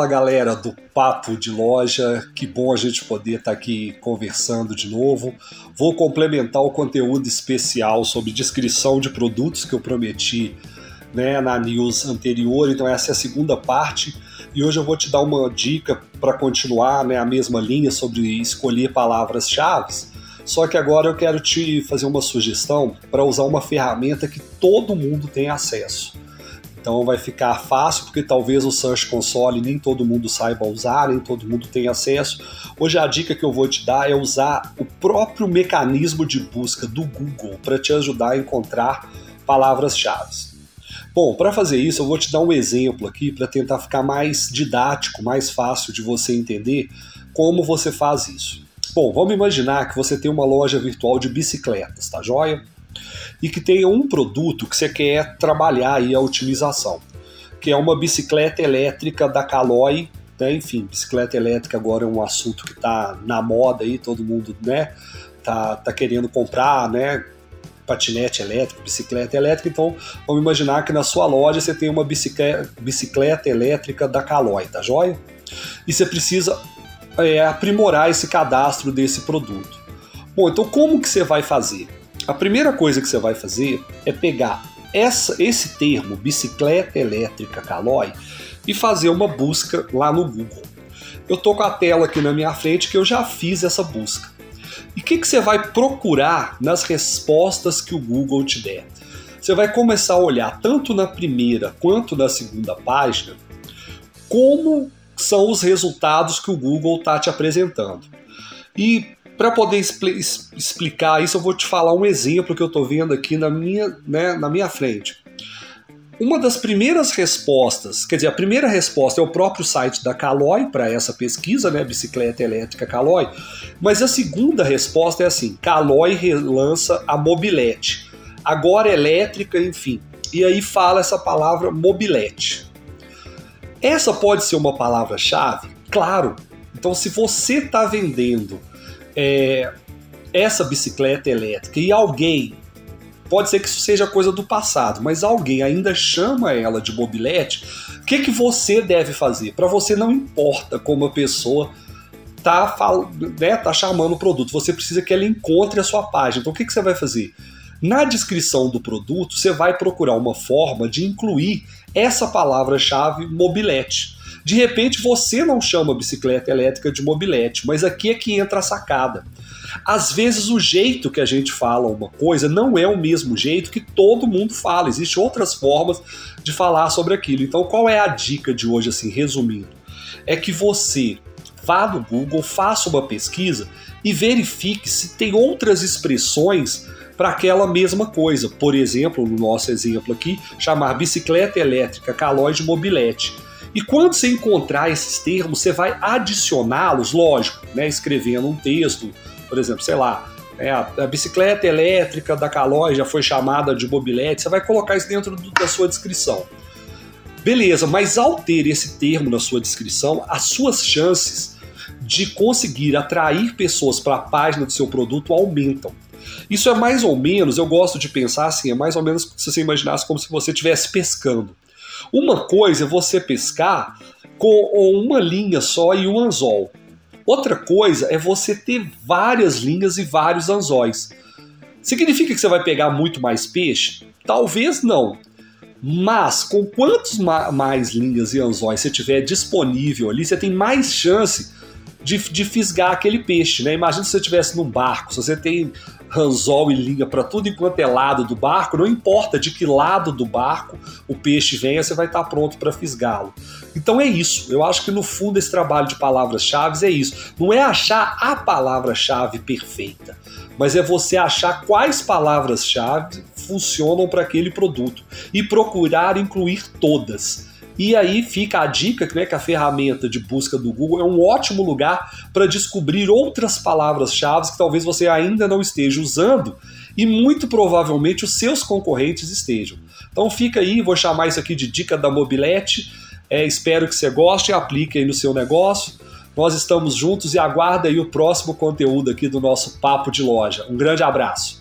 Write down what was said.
Fala galera do Papo de Loja, que bom a gente poder estar tá aqui conversando de novo. Vou complementar o conteúdo especial sobre descrição de produtos que eu prometi né, na news anterior, então essa é a segunda parte. E hoje eu vou te dar uma dica para continuar né, a mesma linha sobre escolher palavras-chave. Só que agora eu quero te fazer uma sugestão para usar uma ferramenta que todo mundo tem acesso. Então vai ficar fácil, porque talvez o Search Console nem todo mundo saiba usar, nem todo mundo tem acesso. Hoje a dica que eu vou te dar é usar o próprio mecanismo de busca do Google para te ajudar a encontrar palavras-chave. Bom, para fazer isso, eu vou te dar um exemplo aqui para tentar ficar mais didático, mais fácil de você entender como você faz isso. Bom, vamos imaginar que você tem uma loja virtual de bicicletas, tá joia? E que tenha um produto que você quer trabalhar aí a otimização, que é uma bicicleta elétrica da Caloi, né? enfim, bicicleta elétrica agora é um assunto que está na moda aí, todo mundo, né, tá, tá querendo comprar, né, patinete elétrico, bicicleta elétrica, então vamos imaginar que na sua loja você tem uma bicicleta, bicicleta elétrica da Caloi, tá joia? E você precisa é, aprimorar esse cadastro desse produto. Bom, então como que você vai fazer? A primeira coisa que você vai fazer é pegar essa, esse termo, bicicleta elétrica Caloi, e fazer uma busca lá no Google. Eu tô com a tela aqui na minha frente que eu já fiz essa busca. E o que, que você vai procurar nas respostas que o Google te der? Você vai começar a olhar tanto na primeira quanto na segunda página como são os resultados que o Google está te apresentando. E para poder expl explicar isso, eu vou te falar um exemplo que eu estou vendo aqui na minha, né, na minha frente. Uma das primeiras respostas, quer dizer, a primeira resposta é o próprio site da Caloi para essa pesquisa, né, bicicleta elétrica Caloi, mas a segunda resposta é assim: Caloi relança a mobilete, agora elétrica, enfim. E aí fala essa palavra mobilete. Essa pode ser uma palavra-chave? Claro. Então, se você está vendendo é, essa bicicleta elétrica e alguém, pode ser que isso seja coisa do passado, mas alguém ainda chama ela de mobilete, o que, que você deve fazer? Para você não importa como a pessoa tá, né, tá chamando o produto, você precisa que ela encontre a sua página. Então o que, que você vai fazer? Na descrição do produto, você vai procurar uma forma de incluir essa palavra-chave mobilete. De repente você não chama bicicleta elétrica de mobilete, mas aqui é que entra a sacada. Às vezes o jeito que a gente fala uma coisa não é o mesmo jeito que todo mundo fala. Existem outras formas de falar sobre aquilo. Então, qual é a dica de hoje, assim, resumindo? É que você vá no Google, faça uma pesquisa e verifique se tem outras expressões para aquela mesma coisa. Por exemplo, no nosso exemplo aqui, chamar bicicleta elétrica calóide de mobilete e quando você encontrar esses termos, você vai adicioná-los, lógico, né, escrevendo um texto, por exemplo, sei lá, é, a, bicicleta elétrica da Calói já foi chamada de mobilete, você vai colocar isso dentro do, da sua descrição. Beleza, mas ao ter esse termo na sua descrição, as suas chances de conseguir atrair pessoas para a página do seu produto aumentam. Isso é mais ou menos, eu gosto de pensar assim, é mais ou menos se você imaginasse como se você estivesse pescando. Uma coisa é você pescar com uma linha só e um anzol. Outra coisa é você ter várias linhas e vários anzóis. Significa que você vai pegar muito mais peixe? Talvez não. Mas com quantos mais linhas e anzóis você tiver disponível ali, você tem mais chance de, de fisgar aquele peixe, né? Imagina se você estivesse num barco, se você tem anzol e linha para tudo enquanto é lado do barco, não importa de que lado do barco o peixe venha, você vai estar pronto para fisgá-lo. Então é isso. Eu acho que no fundo esse trabalho de palavras-chave é isso. Não é achar a palavra-chave perfeita, mas é você achar quais palavras-chave funcionam para aquele produto e procurar incluir todas. E aí fica a dica né, que a ferramenta de busca do Google é um ótimo lugar para descobrir outras palavras-chave que talvez você ainda não esteja usando e muito provavelmente os seus concorrentes estejam. Então fica aí, vou chamar isso aqui de dica da mobilete. É, espero que você goste e aplique aí no seu negócio. Nós estamos juntos e aguarda aí o próximo conteúdo aqui do nosso Papo de Loja. Um grande abraço.